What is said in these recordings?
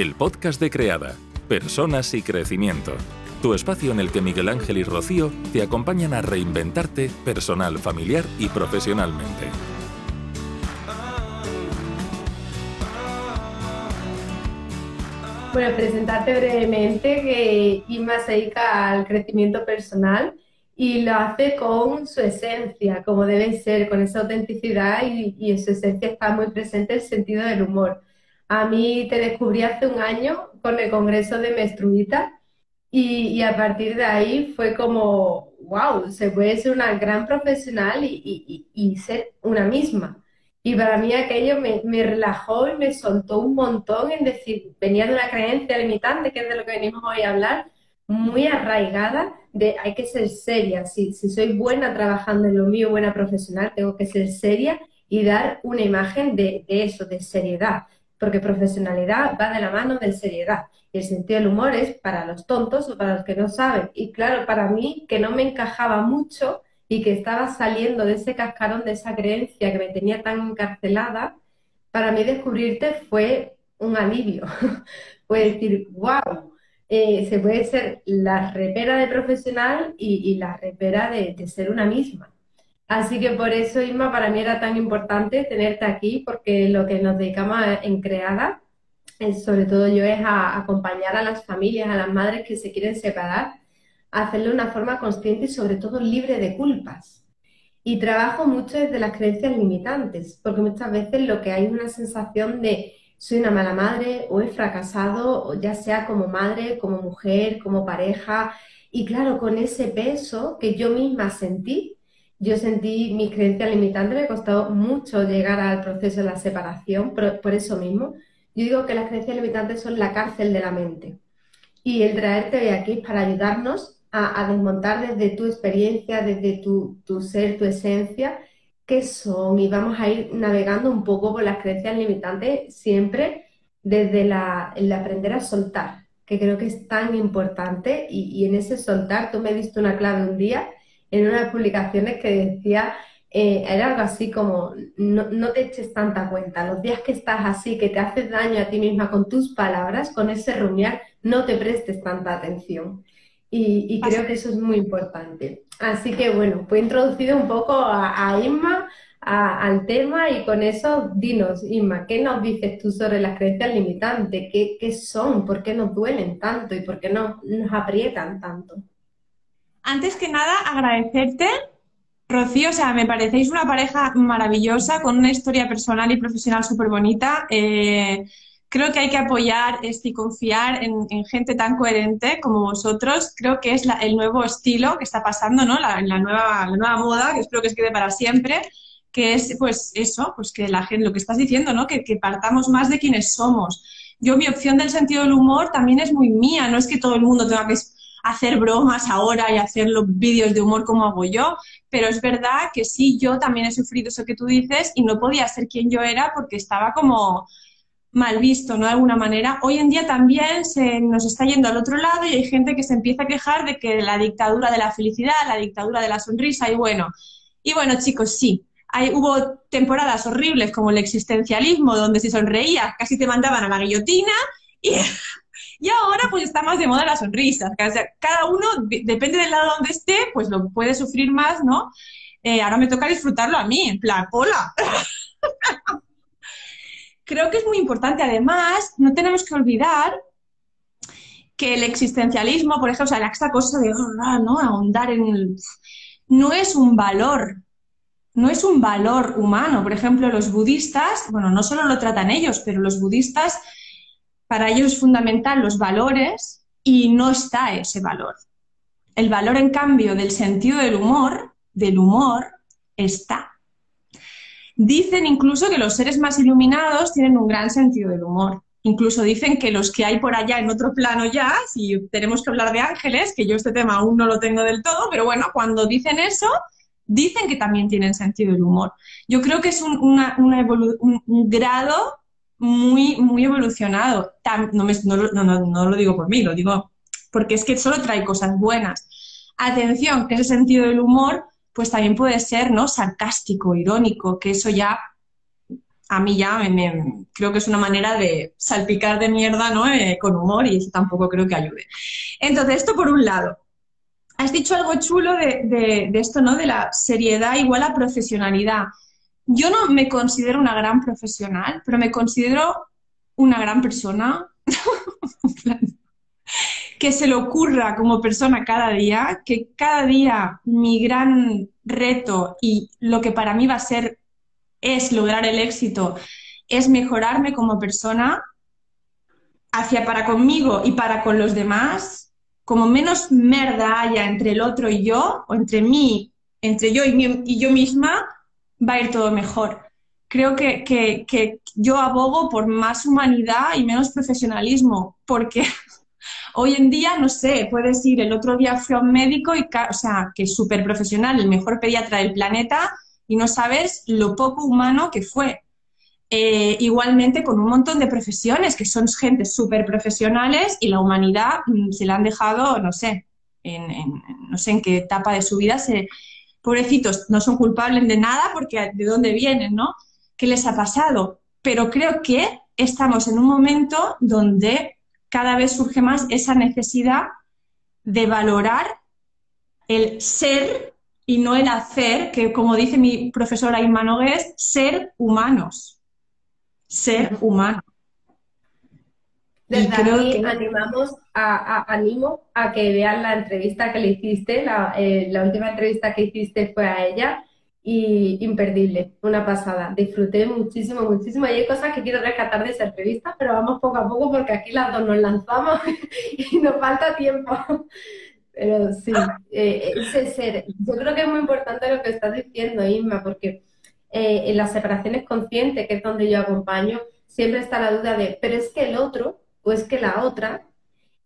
el podcast de Creada, Personas y Crecimiento. Tu espacio en el que Miguel Ángel y Rocío te acompañan a reinventarte personal, familiar y profesionalmente. Bueno, presentarte brevemente que Inma se dedica al crecimiento personal y lo hace con su esencia, como debe ser, con esa autenticidad y, y en su esencia está muy presente el sentido del humor. A mí te descubrí hace un año con el Congreso de Menstruita y, a partir de ahí fue como, wow, se puede ser una gran profesional y, ser una misma. Y para mí aquello me, relajó y me soltó un montón en decir, venía de una creencia limitante, que es de lo que venimos hoy a hablar, muy arraigada de hay que ser seria. Si, si soy buena trabajando en lo mío, buena profesional, tengo que ser seria y dar una imagen de eso, de seriedad porque profesionalidad va de la mano de seriedad. Y el sentido del humor es para los tontos o para los que no saben. Y claro, para mí, que no me encajaba mucho y que estaba saliendo de ese cascarón, de esa creencia que me tenía tan encarcelada, para mí descubrirte fue un alivio. fue decir, wow, eh, se puede ser la repera de profesional y, la repera de ser una misma. Así que por eso, Isma, para mí era tan importante tenerte aquí, porque lo que nos dedicamos en Creada, sobre todo yo, es a acompañar a las familias, a las madres que se quieren separar, a hacerlo de una forma consciente y sobre todo libre de culpas. Y trabajo mucho desde las creencias limitantes, porque muchas veces lo que hay es una sensación de soy una mala madre o he fracasado, ya sea como madre, como mujer, como pareja. Y claro, con ese peso que yo misma sentí, yo sentí mi creencia limitante, me costado mucho llegar al proceso de la separación, por, por eso mismo. Yo digo que las creencias limitantes son la cárcel de la mente. Y el traerte hoy aquí es para ayudarnos a, desmontar desde tu experiencia, desde tu, tu, ser, tu esencia, qué son. Y vamos a ir navegando un poco por las creencias limitantes, siempre desde la, el aprender a soltar, que creo que es tan importante. Y, y en ese soltar, tú me diste una clave un día en unas publicaciones que decía, eh, era algo así como, no, te eches tanta cuenta, los días que estás así, que te haces daño a ti misma con tus palabras, con ese rumiar, no te prestes tanta atención. Y, creo que eso es muy importante. Así que bueno, pues he introducido un poco a, a Inma al tema y con eso dinos, Inma, ¿qué nos dices tú sobre las creencias limitantes? ¿Qué, ¿Qué, son? ¿Por qué nos duelen tanto y por qué no, nos aprietan tanto? Antes que nada, agradecerte, Rocío, o sea, me parecéis una pareja maravillosa, con una historia personal y profesional súper bonita. Eh, creo que hay que apoyar y confiar en, gente tan coherente como vosotros. Creo que es el nuevo estilo que está pasando, ¿no? La, la, nueva, la nueva moda, que espero que se quede para siempre, que es, pues, eso, pues que la gente, lo que estás diciendo, ¿no? Que, que partamos más de quienes somos. Yo, mi opción del sentido del humor también es muy mía, no es que todo el mundo tenga que hacer bromas ahora y hacer los vídeos de humor como hago yo, pero es verdad que sí, yo también he sufrido eso que tú dices y no podía ser quien yo era porque estaba como mal visto, ¿no? De alguna manera. Hoy en día también se nos está yendo al otro lado y hay gente que se empieza a quejar de que la dictadura de la felicidad, la dictadura de la sonrisa y bueno, y bueno chicos, sí, hay, hubo temporadas horribles como el existencialismo, donde si sonreías casi te mandaban a la guillotina y y ahora pues está más de moda la sonrisa. cada uno, depende del lado donde esté, pues lo puede sufrir más, ¿no? Eh, ahora me toca disfrutarlo a mí, en plan, hola. Creo que es muy importante. Además, no tenemos que olvidar que el existencialismo, por ejemplo, o sea, cosa de ah, ¿no? ahondar en el... no es un valor, no es un valor humano. Por ejemplo, los budistas, bueno, no solo lo tratan ellos, pero los budistas para ellos es fundamental los valores y no está ese valor. El valor, en cambio, del sentido del humor, del humor, está. Dicen incluso que los seres más iluminados tienen un gran sentido del humor. Incluso dicen que los que hay por allá en otro plano ya, si tenemos que hablar de ángeles, que yo este tema aún no lo tengo del todo, pero bueno, cuando dicen eso, dicen que también tienen sentido del humor. Yo creo que es un, un grado muy, muy evolucionado. No, no, lo digo por mí, lo digo porque es que solo trae cosas buenas. Atención, que ese sentido del humor, pues también puede ser, ¿no? Sarcástico, irónico, que eso ya, a mí ya me, creo que es una manera de salpicar de mierda, ¿no? Eh, con humor y eso tampoco creo que ayude. Entonces, esto por un lado. Has dicho algo chulo de, de esto, ¿no? De la seriedad igual a profesionalidad. Yo no me considero una gran profesional, pero me considero una gran persona. que se le ocurra como persona cada día, que cada día mi gran reto y lo que para mí va a ser es lograr el éxito, es mejorarme como persona hacia para conmigo y para con los demás, como menos merda haya entre el otro y yo, o entre mí, entre yo y, yo misma, va a ir todo mejor. Creo que, que yo abogo por más humanidad y menos profesionalismo, porque Hoy en día, no sé, puedes ir, el otro día fui a un médico, y, o sea, que es súper profesional, el mejor pediatra del planeta, y no sabes lo poco humano que fue. Eh, igualmente con un montón de profesiones, que son gente súper profesionales y la humanidad mm, se la han dejado, no sé, en, no sé en qué etapa de su vida se... Pobrecitos, no son culpables de nada porque de dónde vienen, ¿no? ¿Qué les ha pasado? Pero creo que estamos en un momento donde cada vez surge más esa necesidad de valorar el ser y no el hacer, que como dice mi profesora Inma Nogués, ser humanos. Ser humano. Desde animamos a, animo a que vean la entrevista que le hiciste, la, eh, la última entrevista que hiciste fue a ella, y imperdible, una pasada. Disfruté muchísimo, muchísimo. Y hay cosas que quiero rescatar de esa entrevista, pero vamos poco a poco porque aquí las dos nos lanzamos y nos falta tiempo. Pero sí, eh, ese ser. Yo creo que es muy importante lo que estás diciendo, Isma, porque eh, en las separaciones conscientes, que es donde yo acompaño, siempre está la duda de, pero es que el otro o es que la otra,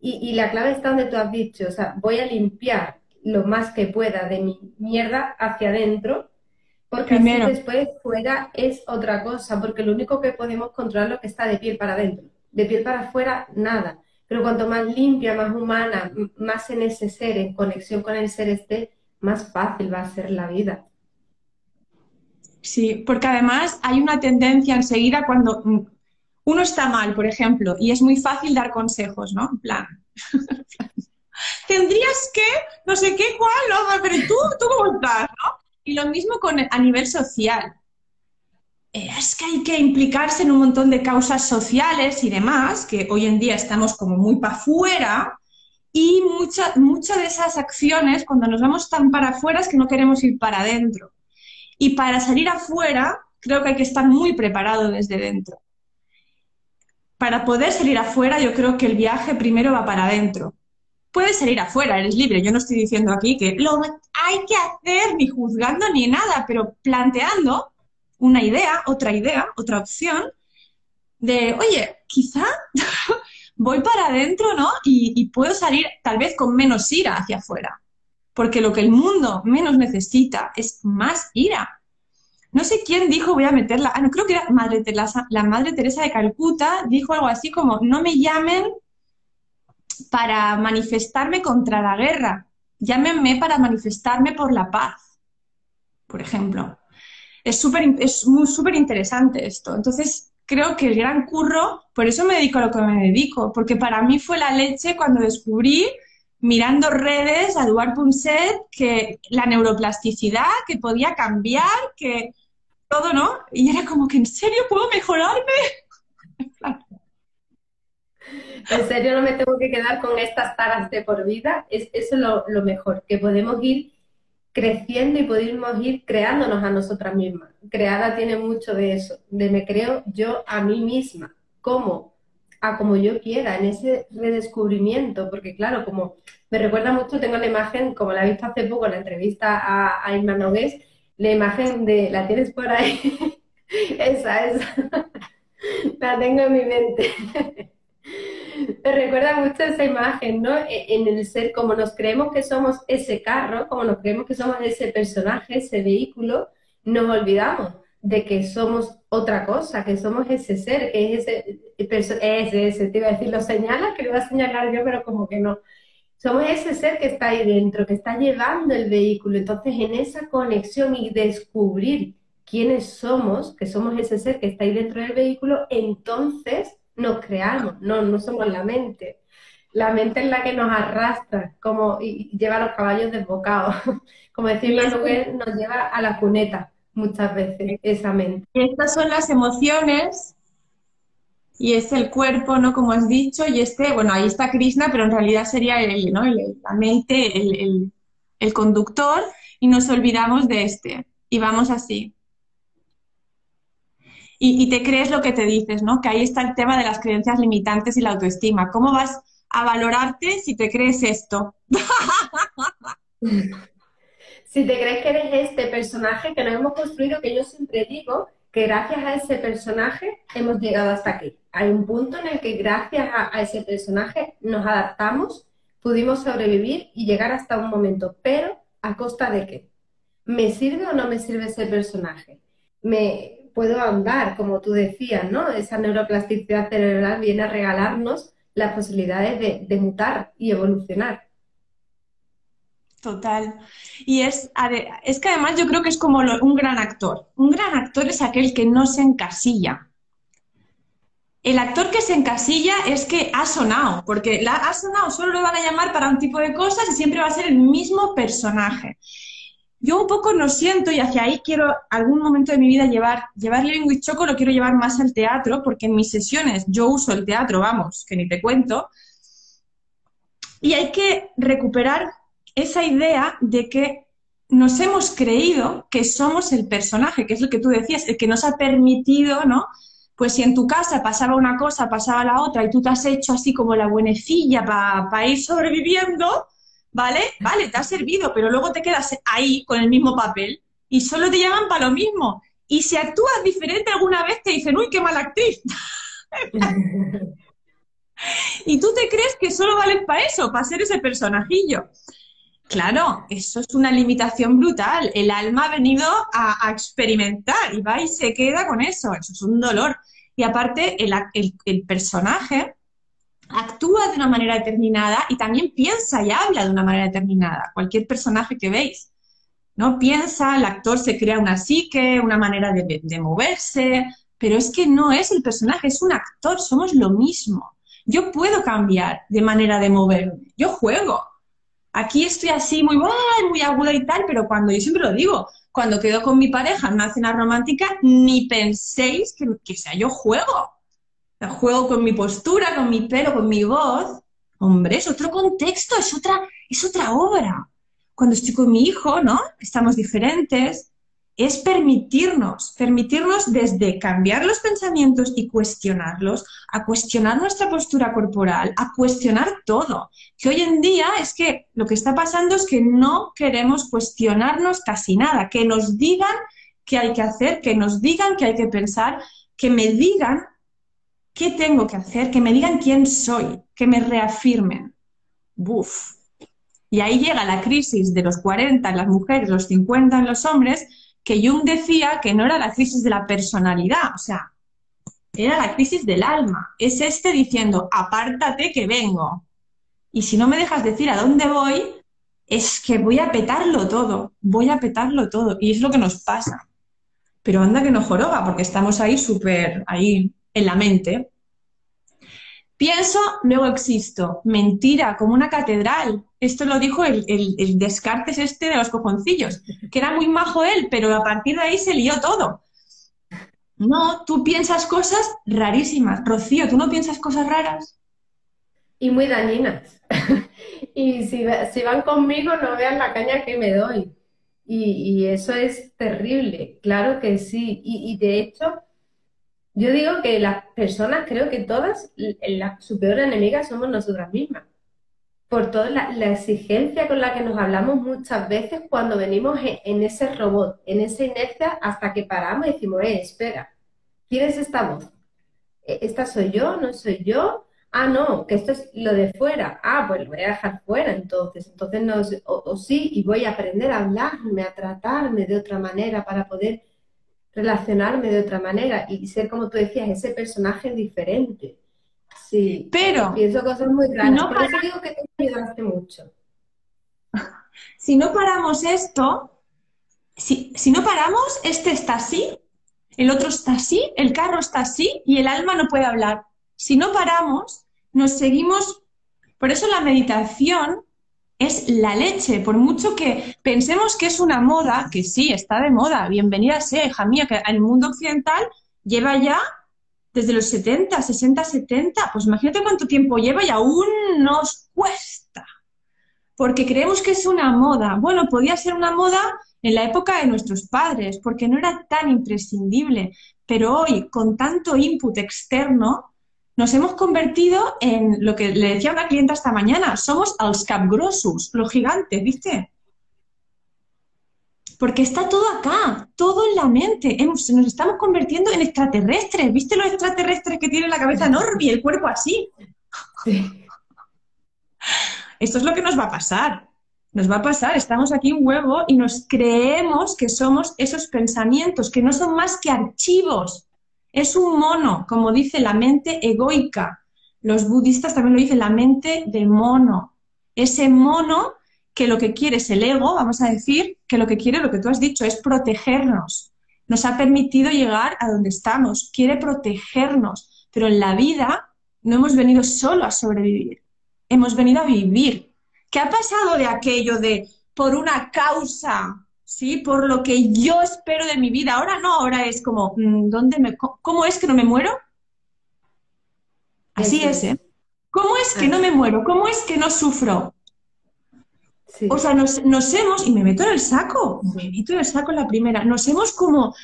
y, y la clave está donde tú has dicho, o sea, voy a limpiar lo más que pueda de mi mierda hacia adentro porque después fuera es otra cosa, porque lo único que podemos controlar es lo que está de piel para adentro. De piel para afuera, nada. Pero cuanto más limpia, más humana, más en ese ser, en conexión con el ser esté, más fácil va a ser la vida. Sí, porque además hay una tendencia enseguida cuando mm, uno está mal, por ejemplo, y es muy fácil dar consejos, ¿no? En plan, tendrías que, no sé qué, cuál, no, pero tú, tú cómo estás, ¿no? Y lo mismo con, a nivel social. Eh, es que hay que implicarse en un montón de causas sociales y demás, que hoy en día estamos como muy para afuera, y muchas muchas de esas acciones, cuando nos vamos tan para afuera, es que no queremos ir para adentro. Y para salir afuera, creo que hay que estar muy preparado desde dentro. Para poder salir afuera, yo creo que el viaje primero va para adentro puedes salir afuera, eres libre. Yo no estoy diciendo aquí que lo hay que hacer, ni juzgando ni nada, pero planteando una idea, otra idea, otra opción de, oye, quizá voy para adentro, ¿no? Y, puedo salir tal vez con menos ira hacia afuera. Porque lo que el mundo menos necesita es más ira. No sé quién dijo, voy a meterla, ah, no, creo que era Madre Teresa, la Madre Teresa de Calcuta, dijo algo así como, no me llamen para manifestarme contra la guerra, llámenme para manifestarme por la paz, por ejemplo. Es súper es muy súper interesante esto. Entonces, creo que el gran curro, por eso me dedico a lo que me dedico, porque para mí fue la leche cuando descubrí, mirando redes, a Eduard Punset, que la neuroplasticidad, que podía cambiar, que todo, ¿no? Y era como que, ¿en serio puedo mejorarme? En serio no me tengo que quedar con estas taras de por vida. Es, eso es lo, mejor, que podemos ir creciendo y podemos ir creándonos a nosotras mismas. Creada tiene mucho de eso, de me creo yo a mí misma. ¿Cómo? A como yo quiera, en ese redescubrimiento, porque claro, como me recuerda mucho, tengo la imagen, como la he visto hace poco en la entrevista a, a Irma Nogués, la imagen de, ¿la tienes por ahí? esa, esa. la tengo en mi mente. Me recuerda mucho esa imagen, ¿no? E, en el ser, como nos creemos que somos ese carro, como nos creemos que somos ese personaje, ese vehículo, nos olvidamos de que somos otra cosa, que somos ese ser, que es ese, ese, ese, te iba a decir, lo señalas, que lo iba a señalar yo, pero como que no. Somos ese ser que está ahí dentro, que está llevando el vehículo. Entonces, en esa conexión y descubrir quiénes somos, que somos ese ser que está ahí dentro del vehículo, entonces nos creamos, no, no somos la mente. La mente es la que nos arrastra como, y lleva a los caballos desbocados. Como decir la nos lleva a la cuneta muchas veces, esa mente. Y estas son las emociones y es el cuerpo, ¿no? Como has dicho, y este, bueno, ahí está Krishna, pero en realidad sería el, ¿no? la mente, el, el conductor, y nos olvidamos de este. Y vamos así. Y, te crees lo que te dices, ¿no? Que ahí está el tema de las creencias limitantes y la autoestima. ¿Cómo vas a valorarte si te crees esto? si te crees que eres este personaje que nos hemos construido, que yo siempre digo que gracias a ese personaje hemos llegado hasta aquí. Hay un punto en el que gracias a, ese personaje nos adaptamos, pudimos sobrevivir y llegar hasta un momento, pero ¿a costa de qué? ¿Me sirve o no me sirve ese personaje? ¿Me, puedo andar, como tú decías, ¿no? Esa neuroplasticidad cerebral viene a regalarnos las posibilidades de, mutar y evolucionar. Total. Y es, es que además yo creo que es como un gran actor. Un gran actor es aquel que no se encasilla. El actor que se encasilla es que ha sonado, porque la, ha sonado, solo lo van a llamar para un tipo de cosas y siempre va a ser el mismo personaje yo un poco lo siento y hacia ahí quiero algún momento de mi vida llevar, llevar Living Choco lo quiero llevar más al teatro, porque en mis sesiones yo uso el teatro, vamos, que ni te cuento. Y hay que recuperar esa idea de que nos hemos creído que somos el personaje, que es lo que tú decías, el que nos ha permitido, ¿no? Pues si en tu casa pasaba una cosa, pasaba la otra, y tú te has hecho así como la buenecilla para ir sobreviviendo, ¿vale? Vale, te ha servido, pero luego te quedas ahí con el mismo papel y solo te llaman para lo mismo. Y si actúas diferente alguna vez te dicen, uy, qué mala actriz. y tú te crees que solo vales para eso, para ser ese personajillo. Claro, eso es una limitación brutal. El alma ha venido a, experimentar y va y se queda con eso. Eso es un dolor. Y aparte, el personaje actúa de una manera determinada y también piensa y habla de una manera determinada. Cualquier personaje que veis, ¿no? Piensa, el actor se crea una psique, una manera de, de moverse, pero es que no es el personaje, es un actor, somos lo mismo. Yo puedo cambiar de manera de moverme, yo juego. Aquí estoy así muy, muy aguda y tal, pero cuando yo siempre lo digo, cuando quedo con mi pareja en una cena romántica, ni penséis que, que sea yo juego juego con mi postura, con mi pelo, con mi voz. Hombre, es otro contexto, es otra, es otra obra. Cuando estoy con mi hijo, ¿no? Estamos diferentes. Es permitirnos, permitirnos desde cambiar los pensamientos y cuestionarlos, a cuestionar nuestra postura corporal, a cuestionar todo. Que hoy en día es que lo que está pasando es que no queremos cuestionarnos casi nada, que nos digan qué hay que hacer, que nos digan qué hay que pensar, que me digan ¿Qué tengo que hacer? Que me digan quién soy, que me reafirmen. Buf. Y ahí llega la crisis de los 40 en las mujeres, los 50 en los hombres, que Jung decía que no era la crisis de la personalidad, o sea, era la crisis del alma. Es este diciendo, apártate que vengo. Y si no me dejas decir a dónde voy, es que voy a petarlo todo, voy a petarlo todo. Y es lo que nos pasa. Pero anda que no joroba, porque estamos ahí súper, ahí en la mente. Pienso, luego existo. Mentira, como una catedral. Esto lo dijo el, Descartes este de los cojoncillos, que era muy majo él, pero a partir de ahí se lió todo. No, tú piensas cosas rarísimas. Rocío, ¿tú no piensas cosas raras? Y muy dañinas. y si, van conmigo, no vean la caña que me doy. Y, eso es terrible, claro que sí. y de hecho, yo digo que las personas, creo que todas, su peor enemiga somos nosotras mismas. Por toda la, exigencia con la que nos hablamos muchas veces cuando venimos en, ese robot, en esa inercia, hasta que paramos y decimos, eh, espera, ¿quién es esta voz? ¿E, ¿Esta soy yo? ¿No soy yo? Ah, no, que esto es lo de fuera. Ah, pues lo voy a dejar fuera entonces. Entonces, no, o sí, y voy a aprender a hablarme, a tratarme de otra manera para poder relacionarme de otra manera y ser, como tú decías, ese personaje diferente. Sí, pero pienso cosas muy. No Por eso digo que te ayudaste mucho. Si no paramos esto, si, si no paramos, este está así, el otro está así, el carro está así y el alma no puede hablar. Si no paramos, nos seguimos. Por eso la meditación es la leche, por mucho que pensemos que es una moda, que sí, está de moda, bienvenida sea, hija mía, que en el mundo occidental lleva ya desde los 70, 60, 70, pues imagínate cuánto tiempo lleva y aún nos cuesta, porque creemos que es una moda. Bueno, podía ser una moda en la época de nuestros padres, porque no era tan imprescindible, pero hoy, con tanto input externo, nos hemos convertido en lo que le decía una clienta esta mañana, somos els capgrossos, los gigantes, ¿viste? Porque está todo acá, todo en la mente. nos estamos convirtiendo en extraterrestres. ¿Viste los extraterrestres que tienen la cabeza enorme y el cuerpo así? Esto es lo que nos va a pasar. Nos va a pasar, estamos aquí un huevo y nos creemos que somos esos pensamientos, que no son más que archivos es un mono, como dice la mente egoica. Los budistas también lo dicen, la mente de mono. Ese mono que lo que quiere es el ego, vamos a decir, que lo que quiere, lo que tú has dicho, es protegernos. Nos ha permitido llegar a donde estamos, quiere protegernos, pero en la vida no hemos venido solo a sobrevivir, hemos venido a vivir. ¿Qué ha pasado de aquello de por una causa ¿sí? Por lo que yo espero de mi vida. Ahora no, ahora es como, mm, ¿dónde me, ¿cómo es que no me muero? Así es, ¿eh? ¿Cómo es que no me muero? ¿Cómo es que no sufro? O sea, nos, hemos, y me meto en el saco, me meto en el saco en la primera, nos hemos como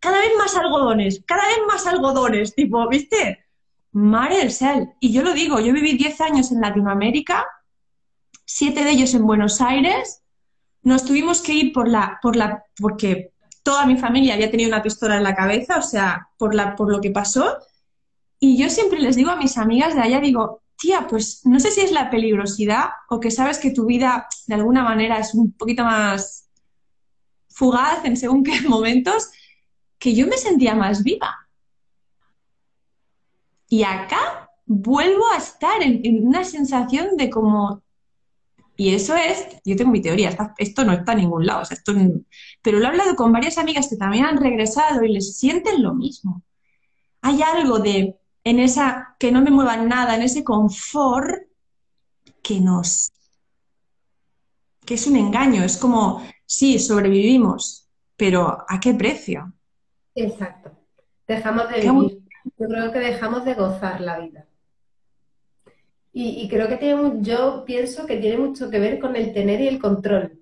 cada vez más algodones, cada vez más algodones, tipo, ¿viste? Mare del cel. Y yo lo digo, yo viví 10 años en Latinoamérica, siete de ellos en Buenos Aires, nos tuvimos que ir por la, por la, porque toda mi familia había tenido una pistola en la cabeza, o sea, por, la, por lo que pasó. Y yo siempre les digo a mis amigas de allá, digo, tía, pues no sé si es la peligrosidad o que sabes que tu vida de alguna manera es un poquito más fugaz en según qué momentos, que yo me sentía más viva. Y acá vuelvo a estar en, una sensación de como y eso es, yo tengo mi teoría, esto no está en ningún lado, pero lo he hablado con varias amigas que también han regresado y les sienten lo mismo. Hay algo de, en esa, que no me muevan nada, en ese confort que nos, que es un engaño, es como, sí, sobrevivimos, pero ¿a qué precio? Exacto. Dejamos de vivir. Yo creo que dejamos de gozar la vida. Y, creo que tiene, yo pienso que tiene mucho que ver con el tener y el control,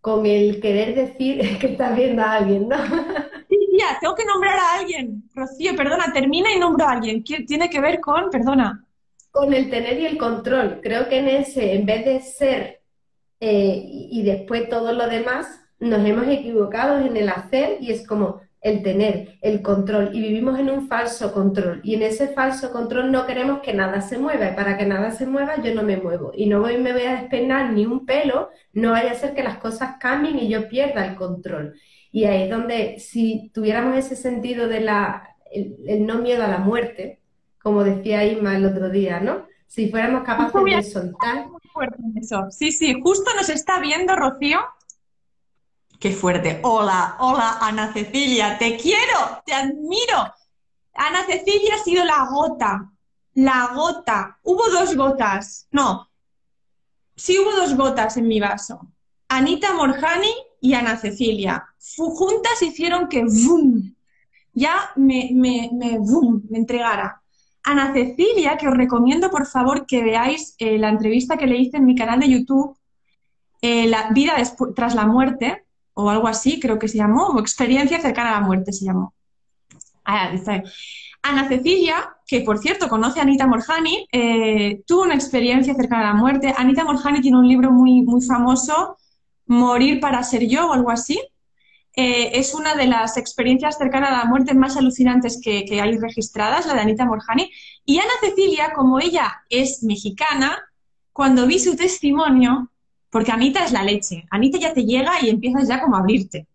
con el querer decir que estás viendo a alguien, ¿no? Tengo que nombrar a alguien. Rocío, perdona, termina y nombro a alguien. Tiene que ver con, perdona. Con el tener y el control. Creo que en ese, en vez de ser eh, y después todo lo demás, nos hemos equivocado en el hacer y es como, el tener el control y vivimos en un falso control y en ese falso control no queremos que nada se mueva y para que nada se mueva yo no me muevo y no voy, me voy a despeinar ni un pelo, no vaya a ser que las cosas cambien y yo pierda el control. Y ahí es donde si tuviéramos ese sentido de la, el, no miedo a la muerte, como decía Isma el otro día, ¿no? Si fuéramos capaces de soltar. Sí, sí, justo nos está viendo Rocío Qué fuerte. Hola, hola, Ana Cecilia, te quiero, te admiro. Ana Cecilia ha sido la gota, la gota. Hubo dos gotas, no, sí hubo dos gotas en mi vaso. Anita Morjani y Ana Cecilia. Juntas hicieron que ¡vum! ya me, me, me, me entregara. Ana Cecilia, que os recomiendo por favor que veáis eh, la entrevista que le hice en mi canal de YouTube, eh, La vida tras la muerte, o algo así, creo que se llamó, o Experiencia cercana a la muerte se llamó. Ah, Ana Cecilia, que por cierto conoce a Anita Morjani, eh, tuvo una experiencia cercana a la muerte. Anita Morjani tiene un libro muy, muy famoso, Morir para ser yo o algo así. Eh, es una de las experiencias cercanas a la muerte más alucinantes que, que hay registradas, la de Anita Morjani. Y Ana Cecilia, como ella es mexicana, cuando vi su testimonio, porque Anita es la leche. Anita ya te llega y empiezas ya como a abrirte.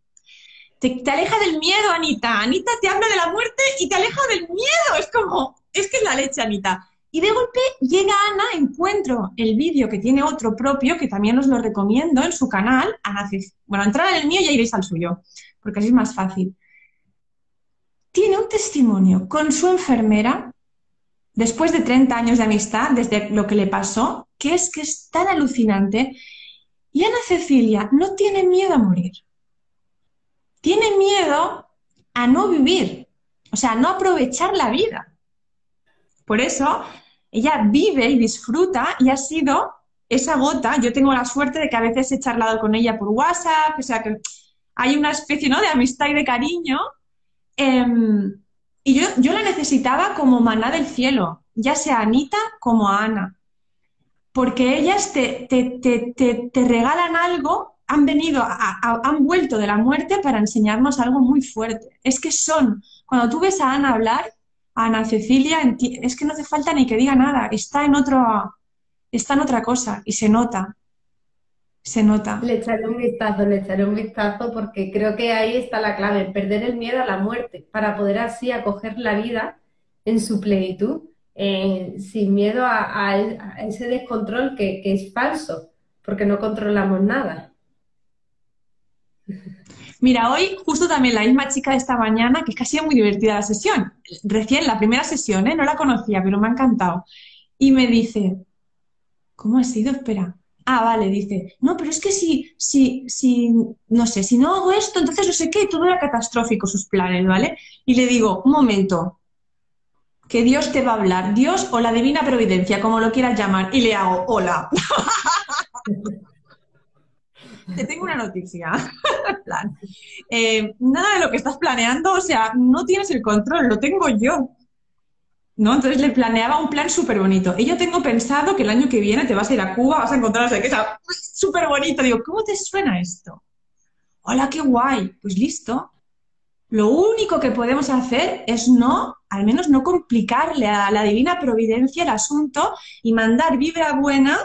Te, aleja del miedo, Anita. Anita te habla de la muerte y te aleja del miedo. Es como, es que es la leche, Anita. Y de golpe llega Ana, encuentro el vídeo que tiene otro propio, que también os lo recomiendo en su canal, Ana Bueno, entrar en el mío y ya iréis al suyo, porque así es más fácil. Tiene un testimonio con su enfermera, después de 30 años de amistad, desde lo que le pasó, que es que es tan alucinante. Y Ana Cecilia no tiene miedo a morir. Tiene miedo a no vivir, o sea, a no aprovechar la vida. Por eso, ella vive y disfruta y ha sido esa gota. Yo tengo la suerte de que a veces he charlado con ella por WhatsApp, o sea que hay una especie ¿no? de amistad y de cariño. Em, y yo, yo, la necesitaba como maná del cielo, ya sea a Anita como a Ana. Porque ellas te, te, regalan algo, han venido, han vuelto de la muerte para enseñarnos algo muy fuerte. Es que son, cuando tú ves a Ana hablar, Ana Cecilia, es que no hace falta ni que diga nada, está en otro, está en otra cosa y se nota. Se nota. Le echaré un vistazo, le echaré un vistazo porque creo que ahí está la clave, perder el miedo a la muerte, para poder así acoger la vida en su plenitud, eh, sin miedo a, ese descontrol que es falso, porque no controlamos nada. Mira, hoy justo también la misma chica de esta mañana, que es que ha sido muy divertida la sesión, recién la primera sesión, ¿eh? no la conocía, pero me ha encantado, y me dice, ¿cómo ha sido? Espera. Ah, vale, dice, no, pero es que si, si, si, no sé, si no hago esto, entonces no sé qué, todo era catastrófico sus planes, ¿vale? Y le digo, un momento, que Dios te va a hablar, Dios o la divina providencia, como lo quieras llamar, y le hago, hola. te tengo una noticia. Eh, nada de lo que estás planeando, o sea, no tienes el control, lo tengo yo. ¿No? Entonces le planeaba un plan súper bonito. Y yo tengo pensado que el año que viene te vas a ir a Cuba, vas a encontrar no sé súper bonito. Digo, ¿cómo te suena esto? Hola, qué guay. Pues listo. Lo único que podemos hacer es no, al menos no complicarle a la divina providencia el asunto y mandar vibra buena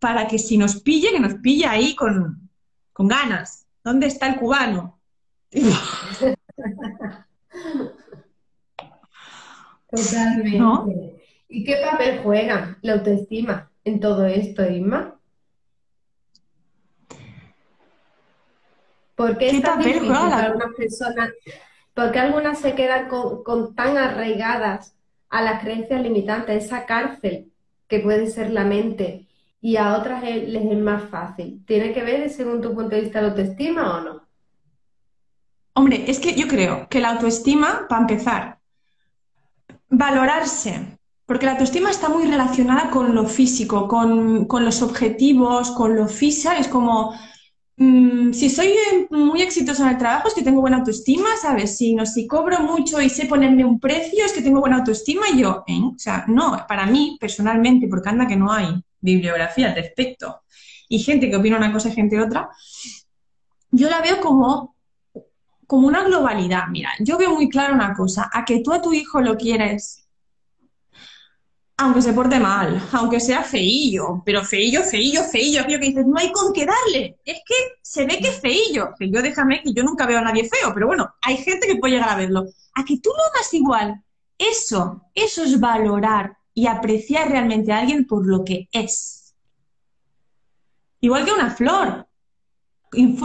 para que si nos pille, que nos pille ahí con, con ganas. ¿Dónde está el cubano? Totalmente. ¿Y qué papel juega la autoestima en todo esto, Isma? ¿Por qué, papel juega algunas personas? Porque algunas se quedan con, tan arraigadas a las creencias limitantes, esa cárcel que puede ser la mente, y a otras les es más fácil. ¿Tiene que ver, según tu punto de vista, la autoestima o no? Hombre, es que yo creo que la autoestima, para empezar, valorarse, porque la autoestima está muy relacionada con lo físico, con, los objetivos, con lo físico, es como, mm, si soy muy exitosa en el trabajo es que tengo buena autoestima, ¿sabes? Si, no, si cobro mucho y sé ponerme un precio es que tengo buena autoestima yo, ¿eh? O sea, no, para mí personalmente, porque anda que no hay bibliografía al respecto y gente que opina una cosa y gente otra, yo la veo como, como una globalidad. Mira, yo veo muy claro una cosa, a que tú a tu hijo lo quieres aunque se porte mal, aunque sea feillo, pero feillo, feillo, feillo, aquello que dices, no hay con qué darle, es que se ve que es feillo, yo déjame que yo nunca veo a nadie feo, pero bueno, hay gente que puede llegar a verlo. A que tú lo hagas igual, eso, eso es valorar y apreciar realmente a alguien por lo que es. Igual que una flor.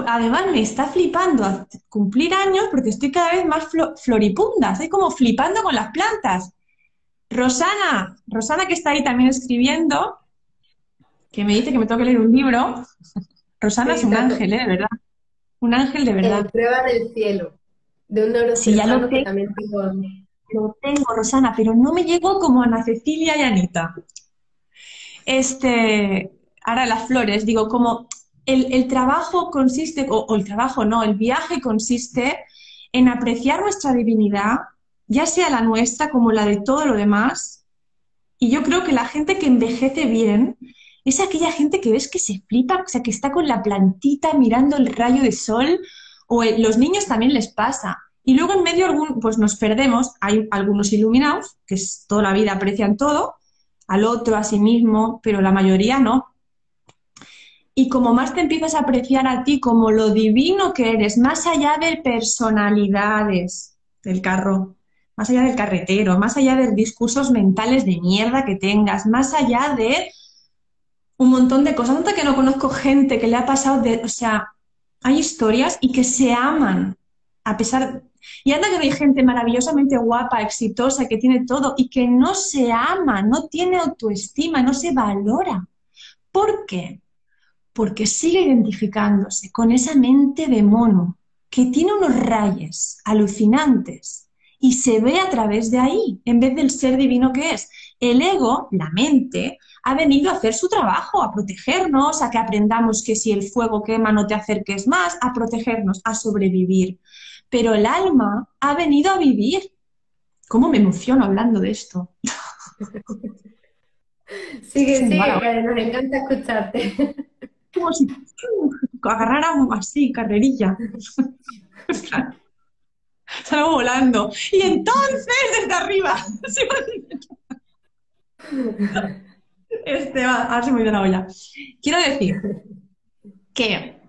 Además, me está flipando a cumplir años porque estoy cada vez más floripunda, estoy como flipando con las plantas. Rosana, Rosana que está ahí también escribiendo, que me dice que me tengo que leer un libro. Rosana es un ángel, ¿eh? de verdad. Un ángel de verdad. prueba del cielo, de un sí, ya lo que también tengo lo tengo, Rosana, pero no me llegó como Ana Cecilia y Anita. Este, ahora las flores, digo, como el, trabajo consiste, o, el trabajo no, el viaje consiste en apreciar nuestra divinidad, ya sea la nuestra como la de todo lo demás. Y yo creo que la gente que envejece bien es aquella gente que ves que se flipa, o sea, que está con la plantita mirando el rayo de sol, o los niños también les pasa. Y luego en medio algún, pues nos perdemos, hay algunos iluminados que toda la vida aprecian todo, al otro, a sí mismo, pero la mayoría no. Y como más te empiezas a apreciar a ti como lo divino que eres, más allá de personalidades del carro, más allá del carretero, más allá de discursos mentales de mierda que tengas, más allá de un montón de cosas. Nota que no conozco gente que le ha pasado de, o sea, hay historias y que se aman a pesar y anda que hay gente maravillosamente guapa, exitosa, que tiene todo y que no se ama, no tiene autoestima, no se valora. ¿Por qué? Porque sigue identificándose con esa mente de mono que tiene unos rayos alucinantes y se ve a través de ahí, en vez del ser divino que es. El ego, la mente, ha venido a hacer su trabajo, a protegernos, a que aprendamos que si el fuego quema no te acerques más, a protegernos, a sobrevivir. Pero el alma ha venido a vivir. ¿Cómo me emociono hablando de esto? Sigue, sigue, nos encanta escucharte. Como si agarráramos así, carrerilla. Salgo volando. Y entonces, desde arriba. Este va, ahora se me ido la olla. Quiero decir que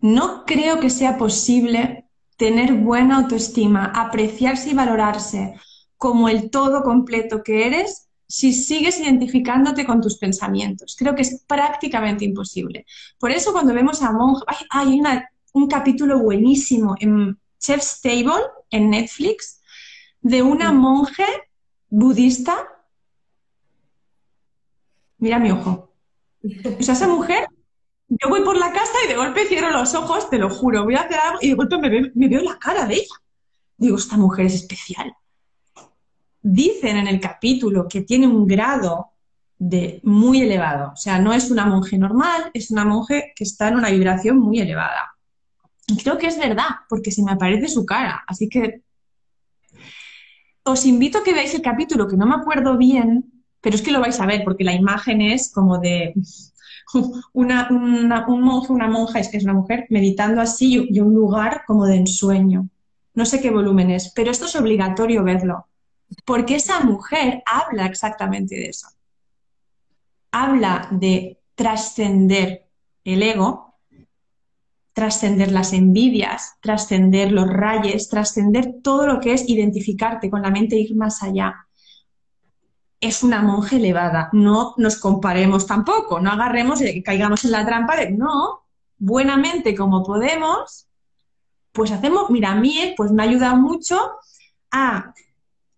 no creo que sea posible tener buena autoestima, apreciarse y valorarse como el todo completo que eres si sigues identificándote con tus pensamientos. Creo que es prácticamente imposible. Por eso cuando vemos a monjas, hay un capítulo buenísimo en Chef's Table, en Netflix, de una monje budista mira mi ojo. O sea, esa mujer, yo voy por la casa y de golpe cierro los ojos, te lo juro, voy a hacer algo y de golpe me veo, la cara de ella. Digo, esta mujer es especial. Dicen en el capítulo que tiene un grado de muy elevado. O sea, no es una monje normal, es una monje que está en una vibración muy elevada. Y creo que es verdad, porque se me aparece su cara. Así que os invito a que veáis el capítulo, que no me acuerdo bien, pero es que lo vais a ver porque la imagen es como de una, un monje, una monja, es que es una mujer, meditando así y un lugar como de ensueño. No sé qué volumen es, pero esto es obligatorio verlo, porque esa mujer habla exactamente de eso. Habla de trascender el ego, trascender las envidias, trascender los rayes, trascender todo lo que es identificarte con la mente e ir más allá es una monja elevada. No nos comparemos tampoco, no agarremos y caigamos en la trampa de no, buenamente como podemos, pues hacemos, mira, a mí pues me ayuda mucho a,